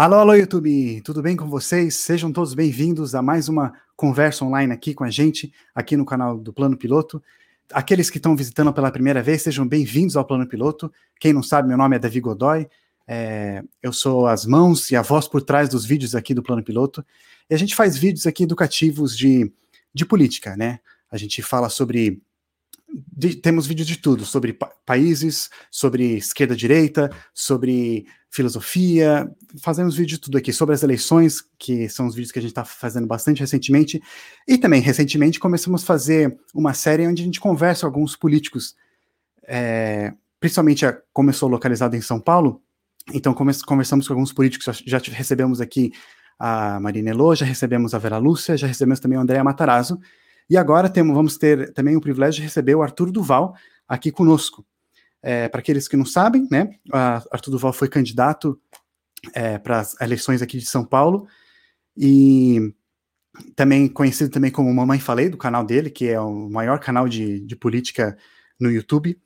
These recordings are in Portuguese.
Alô, alô, YouTube, tudo bem com vocês? Sejam todos bem-vindos a mais uma conversa online aqui com a gente, aqui no canal do Plano Piloto. Aqueles que estão visitando pela primeira vez, sejam bem-vindos ao Plano Piloto. Quem não sabe, meu nome é Davi Godoy, é, eu sou as mãos e a voz por trás dos vídeos aqui do Plano Piloto. E a gente faz vídeos aqui educativos de, de política, né? A gente fala sobre de, temos vídeos de tudo, sobre pa países, sobre esquerda-direita, sobre filosofia, fazemos vídeo de tudo aqui, sobre as eleições, que são os vídeos que a gente está fazendo bastante recentemente, e também, recentemente, começamos a fazer uma série onde a gente conversa com alguns políticos, é, principalmente a, começou localizado em São Paulo, então conversamos com alguns políticos, já, já recebemos aqui a Marina Elô, já recebemos a Vera Lúcia, já recebemos também o André Matarazzo, e agora temos, vamos ter também o privilégio de receber o Arthur Duval aqui conosco. É, para aqueles que não sabem, né, Arthur Duval foi candidato é, para as eleições aqui de São Paulo e também conhecido também como Mamãe Falei, do canal dele, que é o maior canal de, de política no YouTube.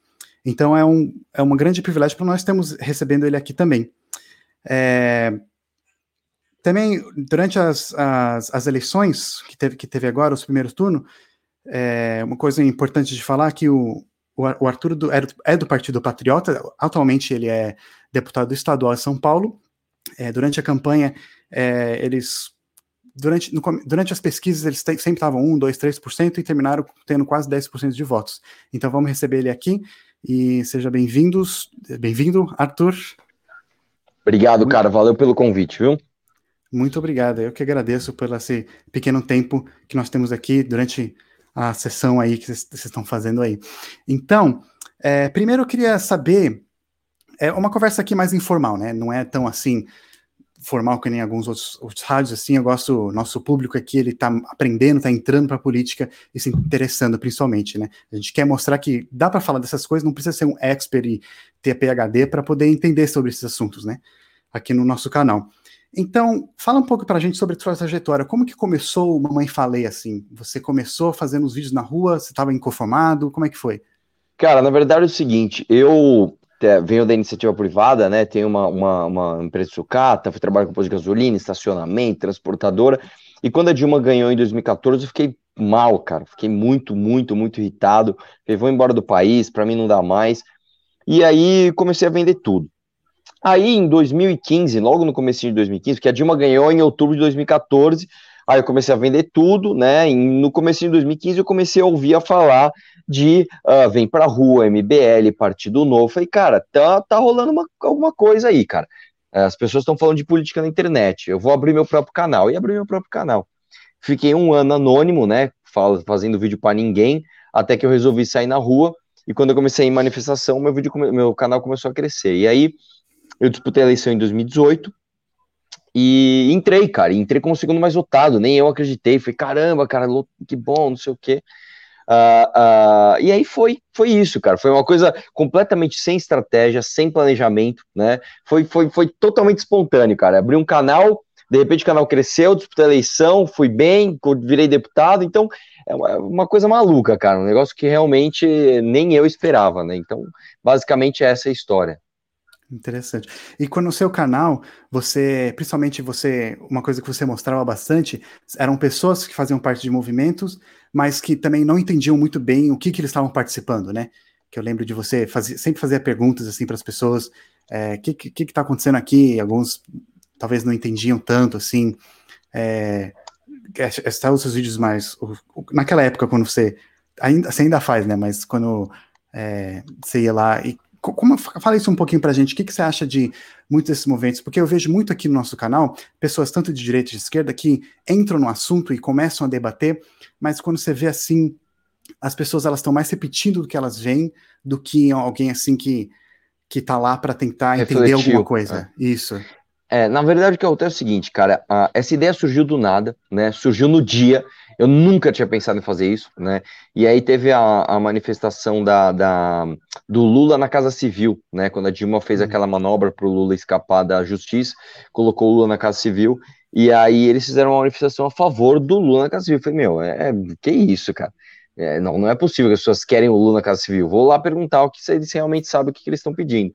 Então é um, é um grande privilégio para nós termos recebendo ele aqui também. É, também, durante as, as, as, eleições que teve, que teve agora, os primeiros turnos, é, uma coisa importante de falar é que o, o Arthur do, é, do, é, do, Partido Patriota, atualmente ele é deputado estadual de São Paulo. É, durante a campanha, é, eles. Durante, no, durante as pesquisas, eles te, sempre estavam 1, 2, 3% e terminaram tendo quase 10% de votos. Então vamos receber ele aqui e seja bem-vindos. Bem-vindo, Arthur. Obrigado, cara. Valeu pelo convite, viu? Muito obrigado. Eu que agradeço pelo esse pequeno tempo que nós temos aqui durante a sessão aí que vocês estão fazendo aí. Então, é, primeiro eu queria saber, é uma conversa aqui mais informal, né? Não é tão assim formal que nem alguns outros, outros rádios, assim, eu gosto, nosso público aqui, ele tá aprendendo, tá entrando para a política e se interessando principalmente, né? A gente quer mostrar que dá para falar dessas coisas, não precisa ser um expert e ter PhD para poder entender sobre esses assuntos, né? Aqui no nosso canal. Então, fala um pouco pra gente sobre a sua trajetória. Como que começou o Mamãe Falei assim? Você começou fazendo os vídeos na rua? Você estava inconformado? Como é que foi? Cara, na verdade é o seguinte, eu é, venho da iniciativa privada, né? Tenho uma, uma, uma empresa de sucata, fui trabalhar com posto de gasolina, estacionamento, transportadora. E quando a Dilma ganhou em 2014, eu fiquei mal, cara. Fiquei muito, muito, muito irritado. Falei, vou embora do país, para mim não dá mais. E aí comecei a vender tudo. Aí em 2015, logo no começo de 2015, porque a Dilma ganhou em outubro de 2014, aí eu comecei a vender tudo, né? E no começo de 2015 eu comecei a ouvir a falar de uh, vem pra rua, MBL, Partido Novo. Falei, cara, tá, tá rolando uma, alguma coisa aí, cara. As pessoas estão falando de política na internet. Eu vou abrir meu próprio canal. E abri meu próprio canal. Fiquei um ano anônimo, né? Fazendo vídeo para ninguém, até que eu resolvi sair na rua. E quando eu comecei em manifestação, meu, vídeo, meu canal começou a crescer. E aí eu disputei a eleição em 2018 e entrei, cara. Entrei como segundo mais votado. Nem eu acreditei. Falei, caramba, cara, que bom, não sei o quê. Uh, uh, e aí foi, foi isso, cara. Foi uma coisa completamente sem estratégia, sem planejamento, né? Foi, foi, foi totalmente espontâneo, cara. Abri um canal, de repente o canal cresceu, disputei a eleição, fui bem, virei deputado. Então é uma, uma coisa maluca, cara. Um negócio que realmente nem eu esperava, né? Então, basicamente, essa é a história. Interessante. E quando no seu canal, você, principalmente você, uma coisa que você mostrava bastante, eram pessoas que faziam parte de movimentos, mas que também não entendiam muito bem o que, que eles estavam participando, né? Que eu lembro de você fazer, sempre fazer perguntas assim para as pessoas, o é, que que está acontecendo aqui? Alguns talvez não entendiam tanto assim. É, os seus vídeos mais o, o, naquela época quando você ainda você ainda faz, né? Mas quando é, você ia lá e como, fala isso um pouquinho pra gente, o que, que você acha de muitos desses movimentos? Porque eu vejo muito aqui no nosso canal pessoas tanto de direita e de esquerda que entram no assunto e começam a debater, mas quando você vê assim, as pessoas elas estão mais repetindo do que elas veem do que alguém assim que que tá lá para tentar entender alguma coisa. É. Isso. É, na verdade, o que acontece é o seguinte, cara, a, essa ideia surgiu do nada, né? Surgiu no dia. Eu nunca tinha pensado em fazer isso, né? E aí teve a, a manifestação da, da, do Lula na Casa Civil, né? Quando a Dilma fez uhum. aquela manobra para o Lula escapar da justiça, colocou o Lula na Casa Civil, e aí eles fizeram uma manifestação a favor do Lula na Casa Civil. Eu falei, meu, é, que isso, cara? É, não, não é possível que as pessoas querem o Lula na Casa Civil. Vou lá perguntar o que eles realmente sabem o que, que eles estão pedindo.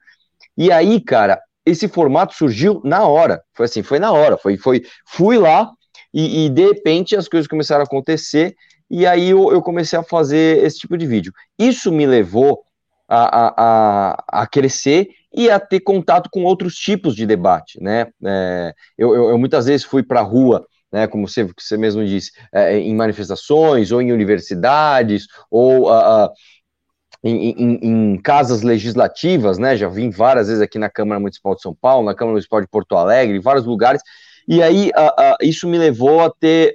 E aí, cara, esse formato surgiu na hora. Foi assim, foi na hora. Foi, foi, fui lá e, e de repente as coisas começaram a acontecer e aí eu, eu, comecei a fazer esse tipo de vídeo. Isso me levou a, a, a, a crescer e a ter contato com outros tipos de debate, né? É, eu, eu, eu, muitas vezes fui para a rua, né, como você, você mesmo disse, é, em manifestações, ou em universidades, ou em, em, em, casas legislativas, né? Já vim várias vezes aqui na Câmara Municipal de São Paulo, na Câmara Municipal de Porto Alegre, em vários lugares, e aí uh, uh, isso me levou a ter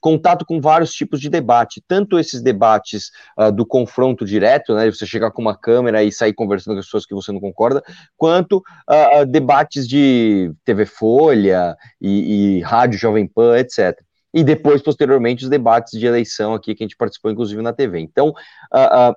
contato com vários tipos de debate, tanto esses debates uh, do confronto direto, né, você chegar com uma câmera e sair conversando com as pessoas que você não concorda, quanto uh, debates de TV Folha e, e Rádio Jovem Pan, etc. E depois, posteriormente, os debates de eleição aqui que a gente participou, inclusive, na TV. Então, uh,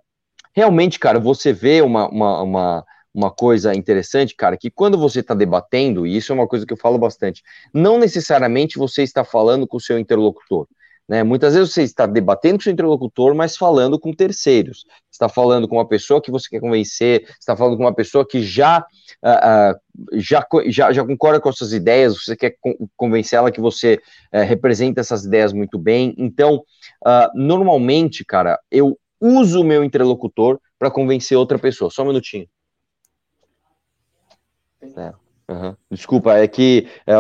realmente, cara, você vê uma, uma, uma uma coisa interessante, cara, que quando você está debatendo, e isso é uma coisa que eu falo bastante, não necessariamente você está falando com o seu interlocutor. Né? Muitas vezes você está debatendo com o seu interlocutor, mas falando com terceiros. Está falando com uma pessoa que você quer convencer, está falando com uma pessoa que já, uh, uh, já, já, já, concorda com as suas ideias, você quer convencer ela que você uh, representa essas ideias muito bem. Então, normalmente, cara, eu uso o meu interlocutor para convencer outra pessoa. Só um minutinho. É. Uhum. Desculpa, é que é,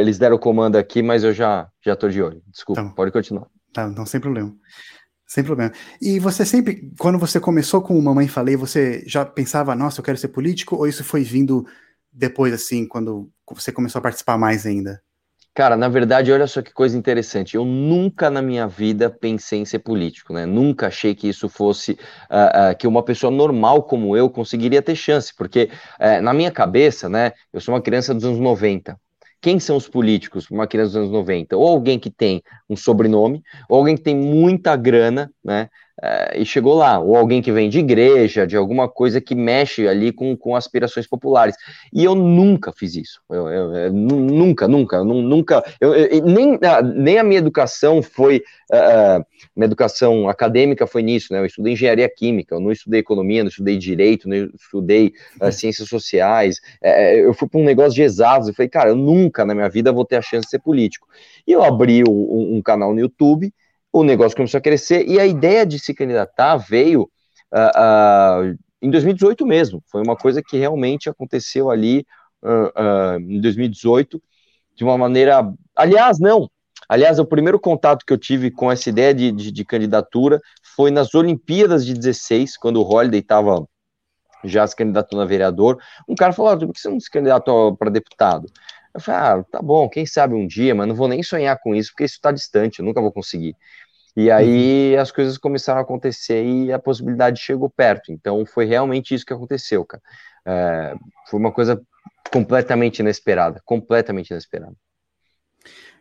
eles deram o comando aqui, mas eu já já tô de olho. Desculpa, tá pode continuar. Tá, não, sem problema. Sem problema. E você sempre, quando você começou com o Mamãe Falei, você já pensava, nossa, eu quero ser político? Ou isso foi vindo depois, assim, quando você começou a participar mais ainda? Cara, na verdade, olha só que coisa interessante. Eu nunca na minha vida pensei em ser político, né? Nunca achei que isso fosse uh, uh, que uma pessoa normal como eu conseguiria ter chance, porque uh, na minha cabeça, né? Eu sou uma criança dos anos 90. Quem são os políticos para uma criança dos anos 90? Ou alguém que tem um sobrenome, ou alguém que tem muita grana, né? Uh, e chegou lá, ou alguém que vem de igreja, de alguma coisa que mexe ali com, com aspirações populares. E eu nunca fiz isso. Eu, eu, eu nunca, nunca, nunca. nem, nem a minha educação foi. Uh, minha educação acadêmica foi nisso, né? Eu estudei engenharia química, eu não estudei economia, não estudei direito, não estudei uh, ciências sociais. eu fui para um negócio de exatos e falei, cara, eu nunca na minha vida vou ter a chance de ser político. E eu abri um, um canal no YouTube o negócio começou a crescer e a ideia de se candidatar veio uh, uh, em 2018 mesmo. Foi uma coisa que realmente aconteceu ali uh, em 2018 de uma maneira. Aliás, não. Aliás, o primeiro contato que eu tive com essa ideia de, de, de candidatura foi nas Olimpíadas de 16, quando o Holiday estava já se candidatando a vereador. Um cara falou: ah, por que você não se candidatou para deputado? Eu falei, ah, tá bom, quem sabe um dia, mas não vou nem sonhar com isso, porque isso está distante, eu nunca vou conseguir. E aí uhum. as coisas começaram a acontecer e a possibilidade chegou perto. Então foi realmente isso que aconteceu, cara. É, foi uma coisa completamente inesperada, completamente inesperada.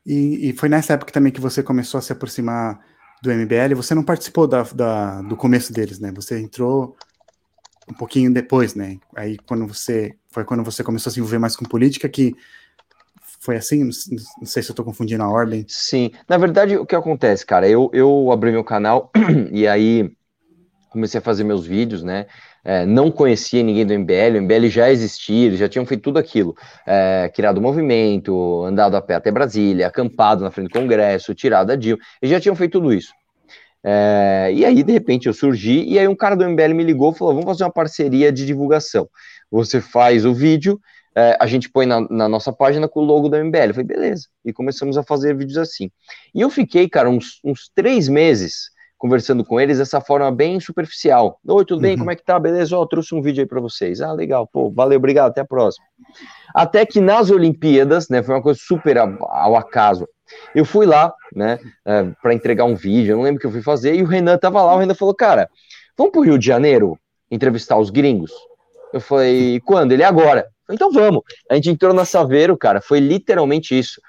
E, e, foi nessa época também que você começou a se aproximar do MBL. Você não participou da, da, do começo deles, né? Você entrou um pouquinho depois, né? Aí quando você foi quando você começou a se envolver mais com política que foi assim? Não, sei se eu tô confundindo a ordem. Sim. Na verdade, o que acontece, cara? Eu, eu abri meu canal e aí comecei a fazer meus vídeos, né? É, não conhecia ninguém do MBL, o MBL já existia, eles já tinham feito tudo aquilo, é, criado movimento, andado a pé até Brasília, acampado na frente do Congresso, tirado a Dilma, eles já tinham feito tudo isso. É, e aí, de repente, eu surgi, e aí um cara do MBL me ligou e falou, vamos fazer uma parceria de divulgação. Você faz o vídeo é, a gente põe na, na, nossa página com o logo da MBL. Eu falei, beleza. E começamos a fazer vídeos assim. E eu fiquei, cara, uns, uns três meses conversando com eles dessa forma bem superficial. Oi, tudo bem? Uhum. Como é que tá? Beleza? Ó, oh, trouxe um vídeo aí para vocês. Ah, legal. Pô, valeu, obrigado. Até a próxima. Até que nas Olimpíadas, né, foi uma coisa super ao acaso. Eu fui lá, né, é, para entregar um vídeo, eu não lembro o que eu fui fazer, e o Renan tava lá, o Renan falou, cara, vamos pro Rio de Janeiro entrevistar os gringos? Eu falei, quando? Ele, agora. Então vamos. A gente entrou na Saveiro, cara, foi literalmente isso.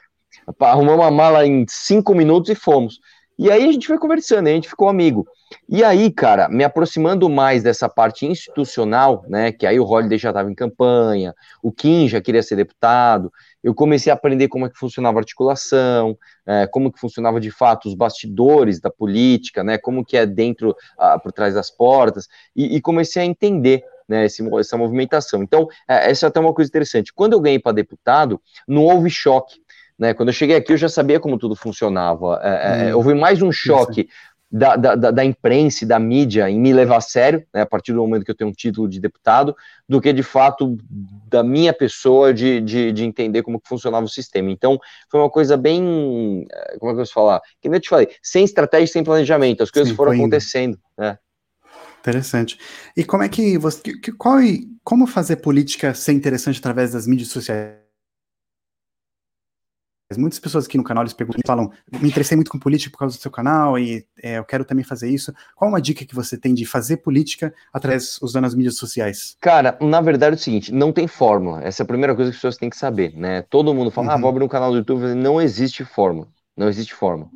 Arrumamos uma mala em cinco minutos e fomos. E aí a gente foi conversando, a gente ficou amigo. E aí, cara, me aproximando mais dessa parte institucional, né, que aí o Holiday já estava em campanha, o Kim já queria ser deputado, eu comecei a aprender como é que funcionava a articulação, é, como que funcionava de fato os bastidores da política, né, como que é dentro, ah, por trás das portas, e, e comecei a entender né, essa movimentação. Então, é, essa é até uma coisa interessante. Quando eu ganhei para deputado, não houve choque. Né? Quando eu cheguei aqui, eu já sabia como tudo funcionava. É, hum, houve mais um choque da, da, da, imprensa e da mídia em me levar a sério, né, a partir do momento que eu tenho um título de deputado, do que de fato da minha pessoa de, de, de entender como que funcionava o sistema. Então, foi uma coisa bem, eh, como é que eu posso falar? Que eu te falei, sem estratégia, sem planejamento, as coisas Sim, foram acontecendo, né? Interessante. E como é que você, que, qual, como fazer política ser interessante através das mídias sociais? Muitas pessoas aqui no canal eles perguntam, falam, me interessei muito com política por causa do seu canal e é, eu quero também fazer isso. Qual uma dica que você tem de fazer política através usando as mídias sociais? Cara, na verdade é o seguinte, não tem fórmula. Essa é a primeira coisa que as pessoas têm que saber, né? Todo mundo fala, ah, uhum. ah, vou abrir um canal do YouTube. Não existe fórmula. Não existe fórmula.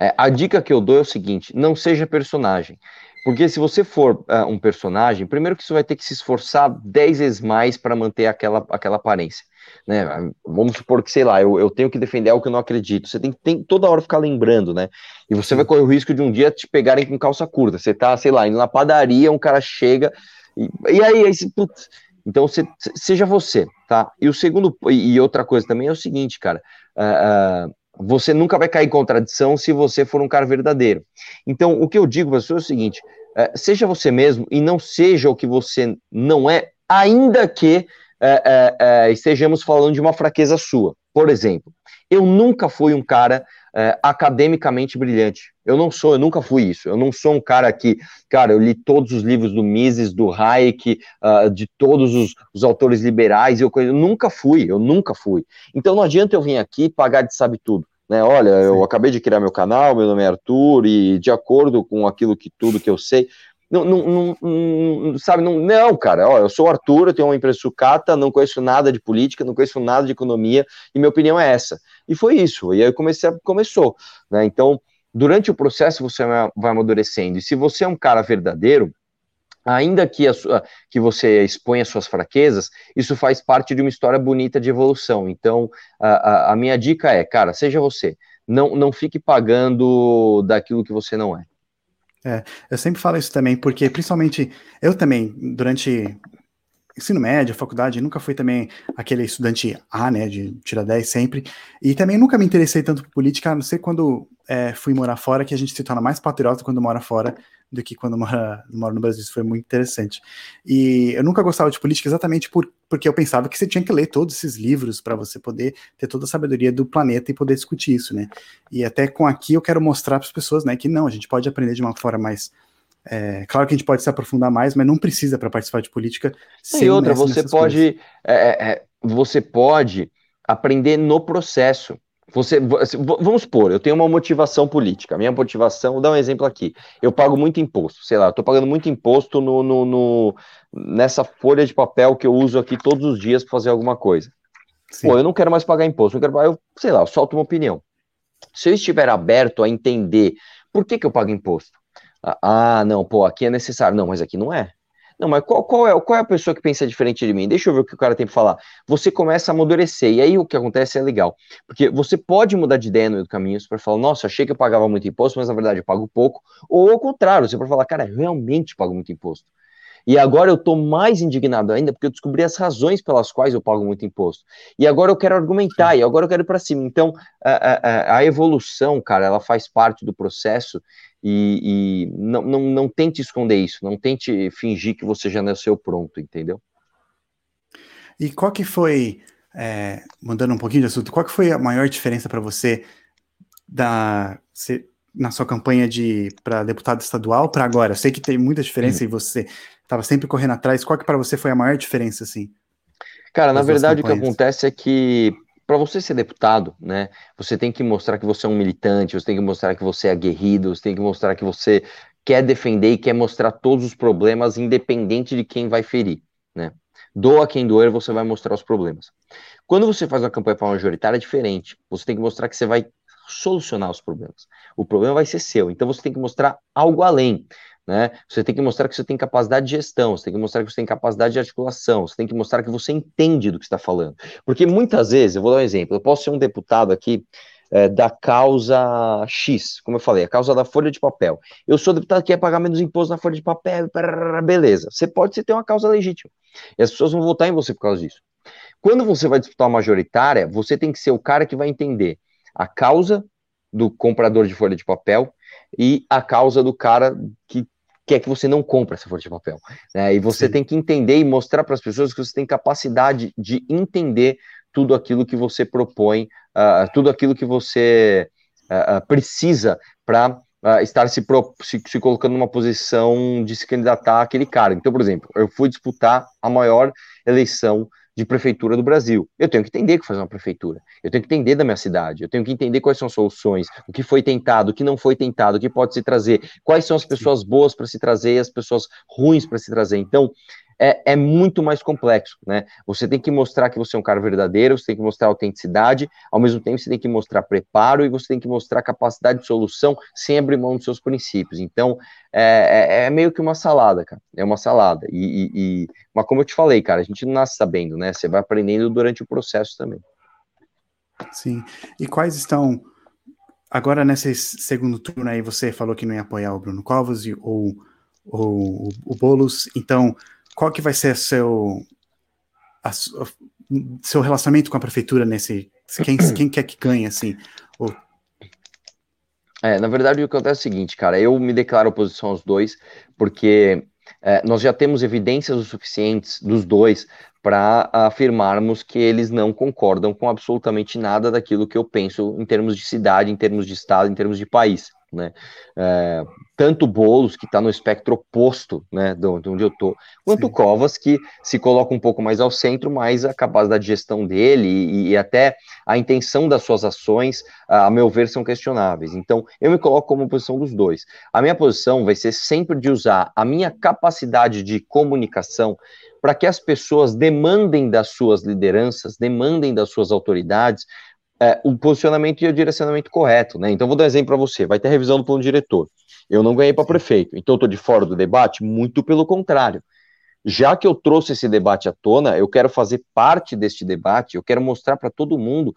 É, a dica que eu dou é o seguinte: não seja personagem. Porque se você for uh, um personagem, primeiro que você vai ter que se esforçar 10 vezes mais para manter aquela, aquela aparência. Né? Vamos supor que, sei lá, eu, eu tenho que defender algo que eu não acredito. Você tem que tem, toda hora ficar lembrando, né? E você vai correr o risco de um dia te pegarem com calça curta. Você tá, sei lá, indo na padaria, um cara chega e, e aí, aí putz, então você, seja você, tá? E o segundo, e, e outra coisa também é o seguinte, cara. Uh, uh, você nunca vai cair em contradição se você for um cara verdadeiro. Então, o que eu digo para você é o seguinte: uh, seja você mesmo e não seja o que você não é, ainda que é, é, é, estejamos falando de uma fraqueza sua. Por exemplo, eu nunca fui um cara é, academicamente brilhante. Eu não sou, eu nunca fui isso. Eu não sou um cara que, cara, eu li todos os livros do Mises, do Hayek, uh, de todos os, os, autores liberais. Eu, eu nunca fui, eu nunca fui. Então não adianta eu vir aqui pagar de sabe tudo. Né, olha, eu acabei de criar meu canal, meu nome é Arthur, e de acordo com aquilo que tudo que eu sei, não, não, não, sabe, não, não, cara, ó, eu sou o Arthur, eu tenho uma empresa sucata, não conheço nada de política, não conheço nada de economia, e minha opinião é essa. E foi isso, e aí comecei, começou, né, então, durante o processo você vai amadurecendo, e se você é um cara verdadeiro, ainda que, a sua, que você exponha suas fraquezas, isso faz parte de uma história bonita de evolução, então, a, a, a minha dica é, cara, seja você, não, não fique pagando daquilo que você não é. É, eu sempre falo isso também, porque principalmente eu também, durante ensino médio, faculdade, nunca fui também aquele estudante A, né, de tirar 10 sempre, e também nunca me interessei tanto por política, a não ser quando é, fui morar fora, que a gente se torna mais patriota quando mora fora do que quando mora, mora no Brasil, isso foi muito interessante. E eu nunca gostava de política exatamente por, porque eu pensava que você tinha que ler todos esses livros para você poder ter toda a sabedoria do planeta e poder discutir isso, né, e até com aqui eu quero mostrar para as pessoas, né, que não, a gente pode aprender de uma forma mais é, claro que a gente pode se aprofundar mais, mas não precisa para participar de política. E outra, você pode, é, é, é, você pode aprender no processo. Você, vamos supor, eu tenho uma motivação política. Minha motivação, vou dar um exemplo aqui. Eu pago muito imposto, sei lá, eu tô pagando muito imposto no, no, no nessa folha de papel que eu uso aqui todos os dias para fazer alguma coisa. Sim. Pô, eu não quero mais pagar imposto, eu quero, eu, sei lá, eu solto uma opinião. Se eu estiver aberto a entender por que, que eu pago imposto, ah, não, pô, aqui é necessário. Não, mas aqui não é. Não, mas qual, qual, é, qual é a pessoa que pensa diferente de mim? Deixa eu ver o que o cara tem para falar. Você começa a amadurecer, e aí o que acontece é legal. Porque você pode mudar de ideia no meio do caminho, para falar, nossa, achei que eu pagava muito imposto, mas na verdade eu pago pouco. Ou ao contrário, você pode falar, cara, realmente pago muito imposto. E agora eu estou mais indignado ainda porque eu descobri as razões pelas quais eu pago muito imposto. E agora eu quero argumentar, e agora eu quero ir para cima. Então, a, a, a, evolução, cara, ela faz parte do processo e, e não, não, não tente esconder isso, não tente fingir que você já nasceu pronto, entendeu? E qual que foi, é, mudando um pouquinho de assunto, qual que foi a maior diferença para você da, na sua campanha de para deputado estadual para agora? Eu sei que tem muita diferença uhum. e você estava sempre correndo atrás. Qual que para você foi a maior diferença, assim? Cara, na verdade o que acontece é que para você ser deputado, né, você tem que mostrar que você é um militante, você tem que mostrar que você é aguerrido, você tem que mostrar que você quer defender e quer mostrar todos os problemas, independente de quem vai ferir, né? Doa quem doer, você vai mostrar os problemas. Quando você faz uma campanha para majoritária, é diferente. Você tem que mostrar que você vai solucionar os problemas. O problema vai ser seu, então você tem que mostrar algo além. Né? Você tem que mostrar que você tem capacidade de gestão, você tem que mostrar que você tem capacidade de articulação, você tem que mostrar que você entende do que está falando. Porque muitas vezes, eu vou dar um exemplo, eu posso ser um deputado aqui é, da causa X, como eu falei, a causa da folha de papel. Eu sou deputado que quer pagar menos imposto na folha de papel, beleza. Você pode ter uma causa legítima. E as pessoas vão votar em você por causa disso. Quando você vai disputar uma majoritária, você tem que ser o cara que vai entender a causa do comprador de folha de papel e a causa do cara que quer que você não compre essa folha de papel. Né? E você Sim. tem que entender e mostrar para as pessoas que você tem capacidade de entender tudo aquilo que você propõe, uh, tudo aquilo que você uh, precisa para uh, estar se, pro, se, se, colocando numa posição de se candidatar àquele cara. Então, por exemplo, eu fui disputar a maior eleição de prefeitura do Brasil. Eu tenho que entender o que fazer uma prefeitura. Eu tenho que entender da minha cidade. Eu tenho que entender quais são as soluções, o que foi tentado, o que não foi tentado, o que pode se trazer, quais são as pessoas boas para se trazer e as pessoas ruins para se trazer. Então, é, é, muito mais complexo, né? Você tem que mostrar que você é um cara verdadeiro, você tem que mostrar autenticidade, ao mesmo tempo você tem que mostrar preparo e você tem que mostrar capacidade de solução sem abrir mão dos seus princípios. Então, é, é, é meio que uma salada, cara. É uma salada. E, e, e, mas como eu te falei, cara, a gente não nasce sabendo, né? Você vai aprendendo durante o processo também. Sim. E quais estão agora nesse segundo turno aí? Você falou que não ia apoiar o Bruno Covas ou, ou o Bolos. Então, qual que vai ser seu a, seu relacionamento com a prefeitura nesse quem, quem quer que ganhe assim? Ou... É, na verdade o que acontece é o seguinte, cara, eu me declaro oposição aos dois porque é, nós já temos evidências o suficientes dos dois para afirmarmos que eles não concordam com absolutamente nada daquilo que eu penso em termos de cidade, em termos de estado, em termos de país né? É, tanto Boulos, que está no espectro oposto, né, de onde eu estou, quanto Sim. Covas, que se coloca um pouco mais ao centro, mas a capacidade de gestão dele e, e, até a intenção das suas ações, a meu ver, são questionáveis. Então, eu me coloco como posição dos dois. A minha posição vai ser sempre de usar a minha capacidade de comunicação para que as pessoas demandem das suas lideranças, demandem das suas autoridades é, o posicionamento e o direcionamento correto, né? Então, vou dar um exemplo para você: vai ter revisão do plano diretor. Eu não ganhei para prefeito, então estou de fora do debate? Muito pelo contrário. Já que eu trouxe esse debate à tona, eu quero fazer parte deste debate, eu quero mostrar para todo mundo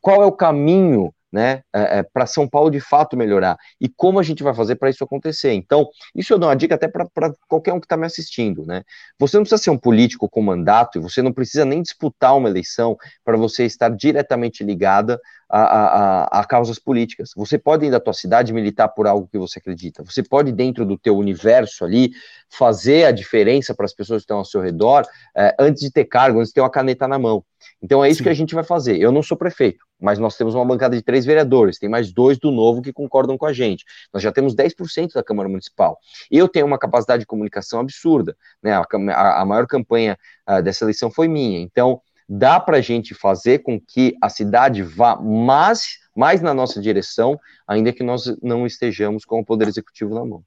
qual é o caminho né, é, é, para São Paulo de fato melhorar e como a gente vai fazer para isso acontecer. Então, isso eu dou uma dica até para qualquer um que está me assistindo, né? Você não precisa ser um político com mandato e você não precisa nem disputar uma eleição para você estar diretamente ligada a, a, a, causas políticas. Você pode ir da tua cidade militar por algo que você acredita. Você pode, dentro do teu universo ali, fazer a diferença para as pessoas que estão ao seu redor é, antes de ter cargo, antes de ter uma caneta na mão. Então é isso Sim. que a gente vai fazer. Eu não sou prefeito, mas nós temos uma bancada de três vereadores, tem mais dois do novo que concordam com a gente. Nós já temos 10% da Câmara Municipal. Eu tenho uma capacidade de comunicação absurda. Né? A, a, a maior campanha uh, dessa eleição foi minha. Então, dá para a gente fazer com que a cidade vá mais, mais na nossa direção, ainda que nós não estejamos com o Poder Executivo na mão.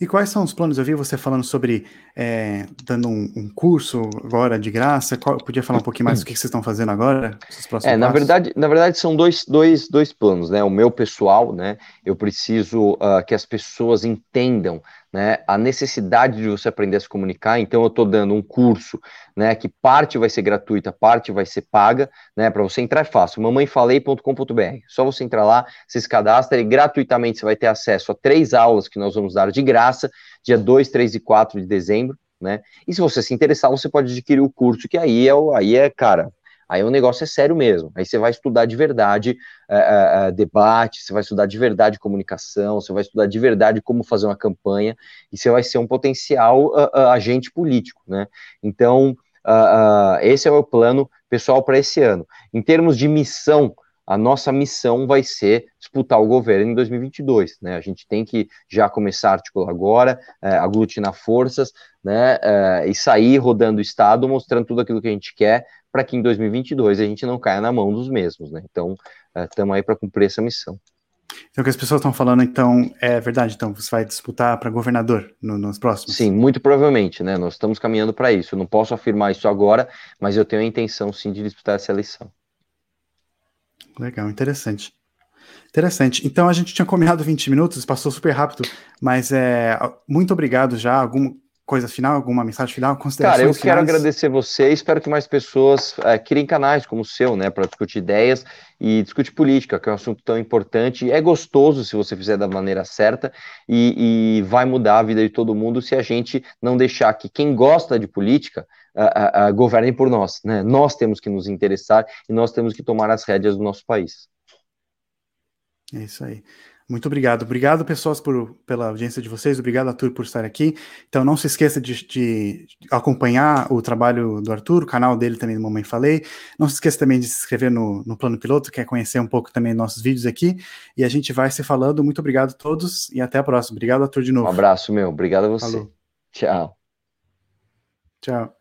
E quais são os planos? Eu vi você falando sobre é, dando um, um, curso agora de graça. Qual, podia falar um pouquinho mais do que, que vocês estão fazendo agora? É, na verdade, na verdade são dois, dois, dois planos, né? O meu pessoal, né? Eu preciso uh, que as pessoas entendam né, a necessidade de você aprender a se comunicar. Então, eu estou dando um curso, né, que parte vai ser gratuita, parte vai ser paga, né, para você entrar é fácil, mamãefalei.com.br. Só você entrar lá, se cadastra e gratuitamente você vai ter acesso a três aulas que nós vamos dar de graça, dia 2, 3 e 4 de dezembro, né? E se você se interessar, você pode adquirir o curso, que aí é, aí é cara, Aí o negócio é sério mesmo. Aí você vai estudar de verdade uh, uh, debate, você vai estudar de verdade comunicação, você vai estudar de verdade como fazer uma campanha, e você vai ser um potencial uh, agente político, né? Então, esse é o meu plano pessoal para esse ano. Em termos de missão, a nossa missão vai ser disputar o governo em 2022, né? A gente tem que já começar a articular agora, aglutinar forças, né? e sair rodando o estado, mostrando tudo aquilo que a gente quer para que em 2022 a gente não caia na mão dos mesmos, né? Então, estamos é, aí para cumprir essa missão. Então, o que as pessoas estão falando, então, é verdade. Então, você vai disputar para governador no, nos próximos? Sim, muito provavelmente, né? Nós estamos caminhando para isso. Eu não posso afirmar isso agora, mas eu tenho a intenção, sim, de disputar essa eleição. Legal, interessante. Interessante. Então, a gente tinha combinado 20 minutos, passou super rápido, mas é, muito obrigado já. Algum, coisa final, alguma mensagem final, considerações Cara, eu finais? quero agradecer você, espero que mais pessoas é, criem canais como o seu, né, para discutir ideias e discutir política, que é um assunto tão importante. É gostoso se você fizer da maneira certa e, e vai mudar a vida de todo mundo se a gente não deixar que quem gosta de política uh, uh, governe por nós, né? Nós temos que nos interessar e nós temos que tomar as rédeas do nosso país. É isso aí. Muito obrigado. Obrigado, pessoas, por, pela audiência de vocês. Obrigado, Arthur, por estar aqui. Então, não se esqueça de, de, acompanhar o trabalho do Arthur, o canal dele também do Mamãe Falei. Não se esqueça também de se inscrever no, no Plano Piloto, quer conhecer um pouco também nossos vídeos aqui. E a gente vai se falando. Muito obrigado a todos e até a próxima. Obrigado, Arthur, de novo. Um abraço, meu. Obrigado a você. Falou. Tchau. Tchau.